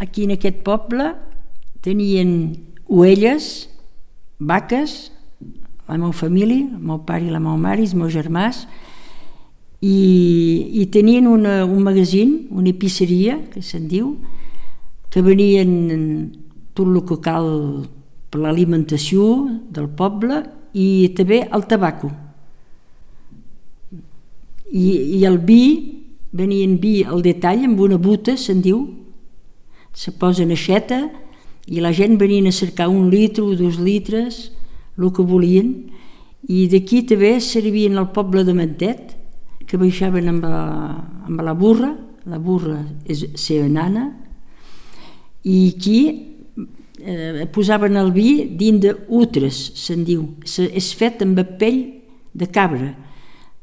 aquí en aquest poble tenien ovelles, vaques, la meva família, el meu pare i la meva mare, els meus germans, i, i tenien una, un magazín, una episseria, que se'n diu, que venien tot el que cal per l'alimentació del poble i també el tabaco. I, i el vi, venien vi al detall amb una buta, se'n diu, se posa en aixeta i la gent venien a cercar un litre o dos litres, el que volien, i d'aquí també servien al poble de Mantet, que baixaven amb la, amb la burra, la burra és ser nana, i aquí eh, posaven el vi dins d'utres, se'n diu. Se, és fet amb pell de cabra.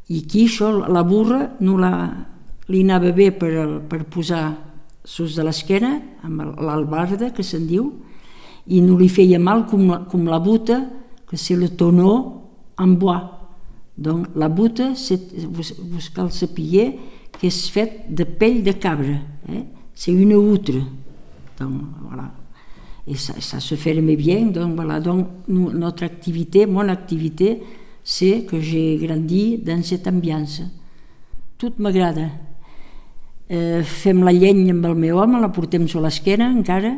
I aquí això, la burra, no la, li anava bé per, per posar sus de l'esquena, amb l'albarda, que se'n diu, i no li feia mal com la, com la buta, que c'est le tonneau en bois. Donc la buta, vos, vos cal saber que és fet de pell de cabra, eh? c'est une outre. Donc voilà. Et ça, ça se ferme bien, donc voilà. Donc nous, notre activité, mon activité, c'est que j'ai grandi dans cette ambiance. Tot m'agrada. Eh, fem la llenya amb el meu home, la portem a l'esquena encara.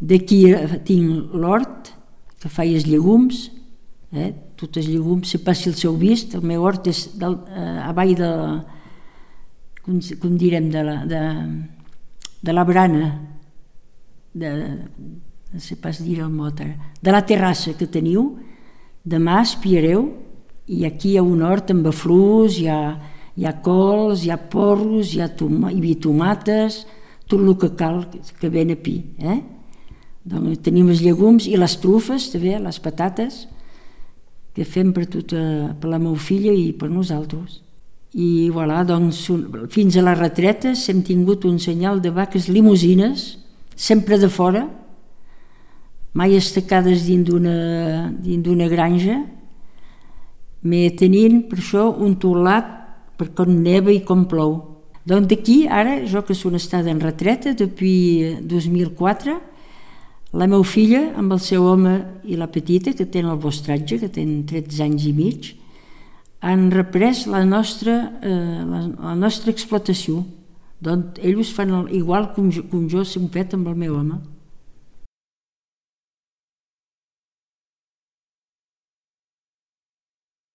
D'aquí eh, tinc l'hort, que faig els llegums, eh? tots els llegums, se passi el seu vist, el meu hort és del, eh, avall de, com, com direm, de la, de, de la brana, de, no sé pas dir el mot ara, de la terrassa que teniu, demà espiareu i aquí hi ha un hort amb flors, hi ha, hi ha cols, hi ha porros, hi ha, toma, hi tomates, tot el que cal que ven a pi. Eh? Doncs tenim els llegums i les trufes, també, les patates, que fem per, tota, per la meva filla i per nosaltres. I voilà, doncs, fins a la retreta hem tingut un senyal de vaques limusines, sempre de fora, mai estacades dins d'una granja, me tenint per això un torlat per com neva i com plou. Doncs d'aquí, ara, jo que són estada en retreta, depuis 2004, la meva filla, amb el seu home i la petita, que tenen el vostratge, que tenen 13 anys i mig, han reprès la nostra, eh, la, la nostra explotació. Doncs ells fan el, igual com jo, com jo sempre fet amb el meu home.